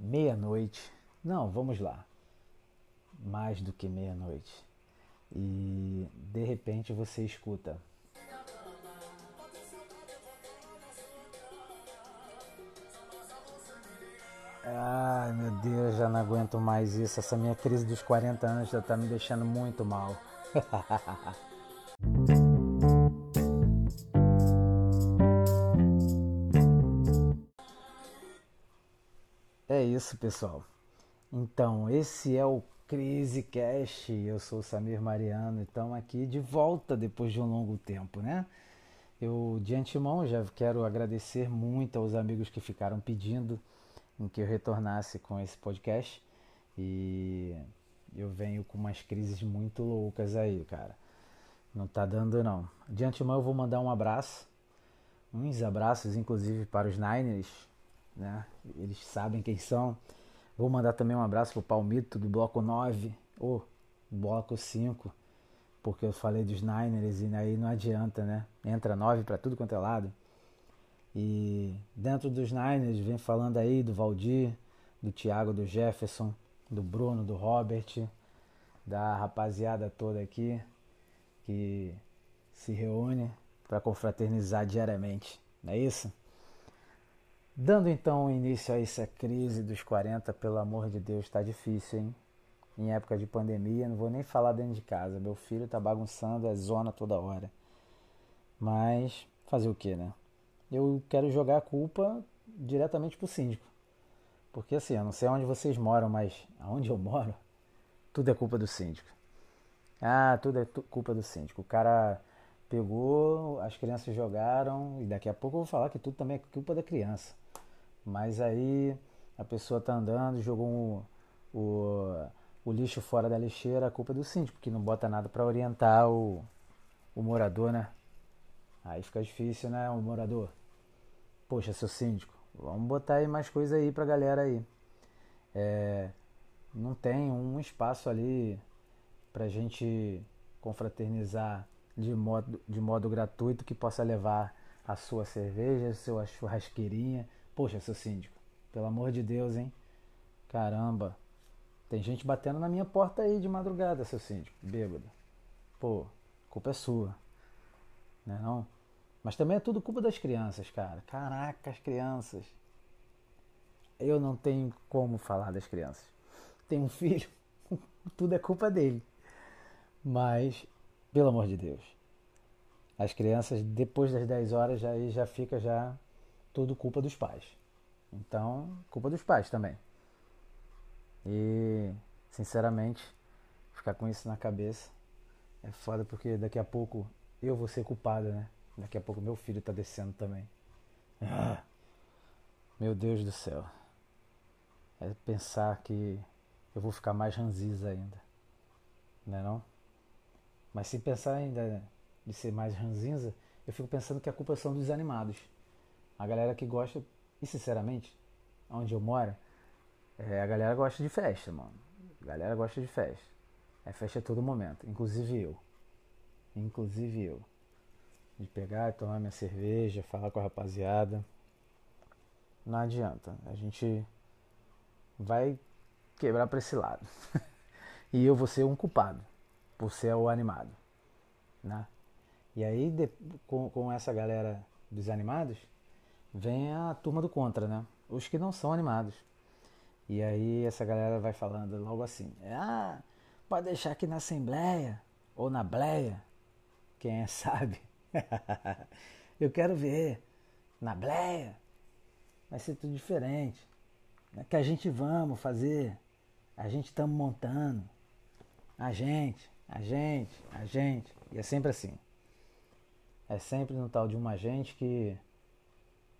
meia-noite. Não, vamos lá. Mais do que meia-noite. E de repente você escuta. Ai meu Deus, já não aguento mais isso. Essa minha crise dos 40 anos já tá me deixando muito mal. É isso, pessoal. Então, esse é o Crise Cash. Eu sou o Samir Mariano e estamos aqui de volta depois de um longo tempo, né? Eu, de antemão, já quero agradecer muito aos amigos que ficaram pedindo em que eu retornasse com esse podcast. E eu venho com umas crises muito loucas aí, cara. Não tá dando, não. De antemão, eu vou mandar um abraço, uns abraços, inclusive, para os Niners né? Eles sabem quem são. Vou mandar também um abraço pro Palmito do bloco 9, ou bloco 5, porque eu falei dos Niners e aí não adianta, né? Entra 9 para tudo quanto é lado. E dentro dos Niners vem falando aí do Valdir, do Thiago, do Jefferson, do Bruno, do Robert, da rapaziada toda aqui que se reúne para confraternizar diariamente. Não é isso? Dando então início a essa crise dos 40, pelo amor de Deus, está difícil, hein? Em época de pandemia, não vou nem falar dentro de casa. Meu filho tá bagunçando a zona toda hora. Mas fazer o que, né? Eu quero jogar a culpa diretamente pro síndico. Porque assim, eu não sei onde vocês moram, mas aonde eu moro, tudo é culpa do síndico. Ah, tudo é culpa do síndico. O cara pegou, as crianças jogaram, e daqui a pouco eu vou falar que tudo também é culpa da criança. Mas aí a pessoa tá andando, jogou um, o, o lixo fora da lixeira, a culpa é do síndico, que não bota nada para orientar o, o morador, né? Aí fica difícil, né, o morador? Poxa, seu síndico, vamos botar aí mais coisa aí pra galera aí. É, não tem um espaço ali pra gente confraternizar de modo, de modo gratuito que possa levar a sua cerveja, a sua churrasqueirinha, Poxa, seu síndico, pelo amor de Deus, hein? Caramba, tem gente batendo na minha porta aí de madrugada, seu síndico, bêbado. Pô, culpa é sua, né não? Mas também é tudo culpa das crianças, cara. Caraca, as crianças. Eu não tenho como falar das crianças. Tem um filho, tudo é culpa dele. Mas, pelo amor de Deus, as crianças depois das 10 horas já, já fica já tudo culpa dos pais. Então, culpa dos pais também. E, sinceramente, ficar com isso na cabeça é foda porque daqui a pouco eu vou ser culpado, né? Daqui a pouco meu filho tá descendo também. Ah, meu Deus do céu. É pensar que eu vou ficar mais ranziza ainda. Não é não? Mas se pensar ainda de ser mais ranzinza, eu fico pensando que a culpa são dos animados. A galera que gosta, e sinceramente, onde eu moro, é, a galera gosta de festa, mano. A galera gosta de festa. É festa a todo momento, inclusive eu. Inclusive eu. De pegar tomar minha cerveja, falar com a rapaziada. Não adianta. A gente vai quebrar para esse lado. e eu vou ser um culpado ser o animado. Né? E aí, de, com, com essa galera dos animados, vem a turma do contra, né? Os que não são animados. E aí essa galera vai falando logo assim: ah, pode deixar aqui na Assembleia ou na Bleia, quem é sabe. Eu quero ver na Bleia, vai ser tudo diferente. É que a gente vamos fazer, a gente estamos montando, a gente, a gente, a gente. E é sempre assim. É sempre no tal de uma gente que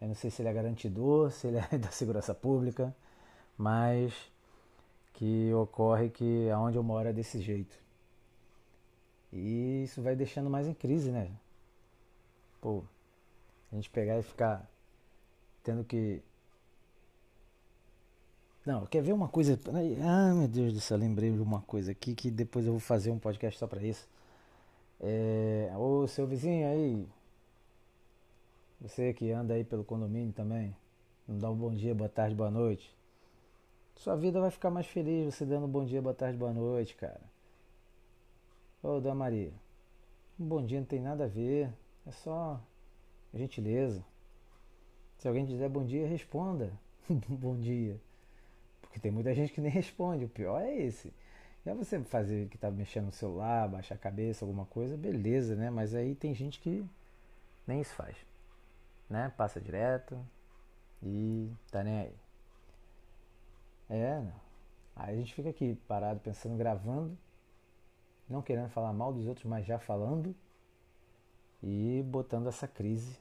eu não sei se ele é garantidor, se ele é da segurança pública, mas que ocorre que aonde eu moro é desse jeito. E isso vai deixando mais em crise, né? Pô, a gente pegar e ficar tendo que. Não, quer ver uma coisa? Ah, meu Deus do céu, lembrei de uma coisa aqui que depois eu vou fazer um podcast só pra isso. É... Ô, seu vizinho aí, você que anda aí pelo condomínio também, não dá um bom dia, boa tarde, boa noite. Sua vida vai ficar mais feliz você dando bom dia, boa tarde, boa noite, cara. Ô, Dona Maria, um bom dia não tem nada a ver, é só gentileza. Se alguém dizer bom dia, responda bom dia. Porque tem muita gente que nem responde, o pior é esse. Já você fazer que tá mexendo no celular, baixar a cabeça, alguma coisa, beleza, né? Mas aí tem gente que nem isso faz. Né? Passa direto e tá nem aí. É, aí a gente fica aqui parado pensando, gravando, não querendo falar mal dos outros, mas já falando e botando essa crise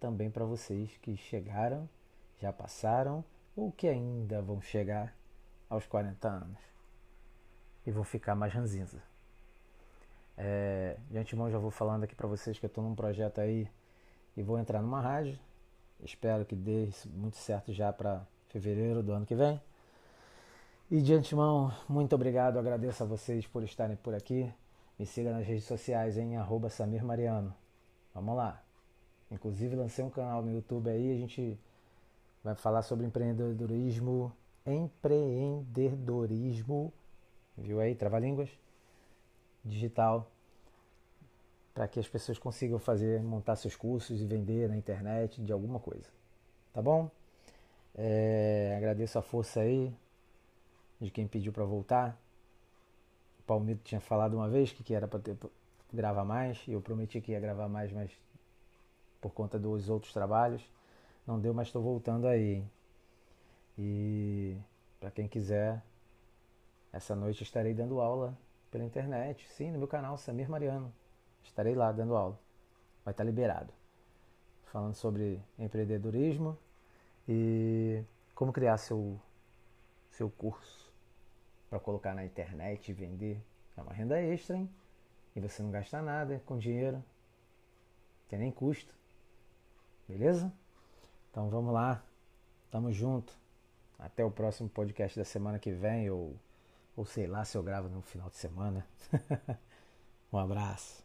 também para vocês que chegaram, já passaram ou que ainda vão chegar aos 40 anos e vão ficar mais ranzinza. É, de antemão já vou falando aqui para vocês que eu estou num projeto aí e vou entrar numa rádio. Espero que dê muito certo já para fevereiro do ano que vem. E de antemão, muito obrigado, agradeço a vocês por estarem por aqui. Me siga nas redes sociais em arroba Samir Mariano. Vamos lá. Inclusive lancei um canal no YouTube aí, a gente vai falar sobre empreendedorismo, empreendedorismo, viu aí, trava-línguas, digital, para que as pessoas consigam fazer, montar seus cursos e vender na internet de alguma coisa. Tá bom? É, agradeço a força aí, de quem pediu para voltar. O Palmito tinha falado uma vez que, era para gravar mais, e eu prometi que ia gravar mais, mas por conta dos outros trabalhos não deu, mas estou voltando aí. E para quem quiser, essa noite estarei dando aula pela internet, sim, no meu canal Samir Mariano. Estarei lá dando aula. Vai estar liberado. Falando sobre empreendedorismo e como criar seu seu curso para colocar na internet e vender. É uma renda extra, hein? E você não gasta nada com dinheiro. Tem nem custo. Beleza? Então vamos lá. Tamo junto. Até o próximo podcast da semana que vem, ou, ou sei lá se eu gravo no final de semana. um abraço.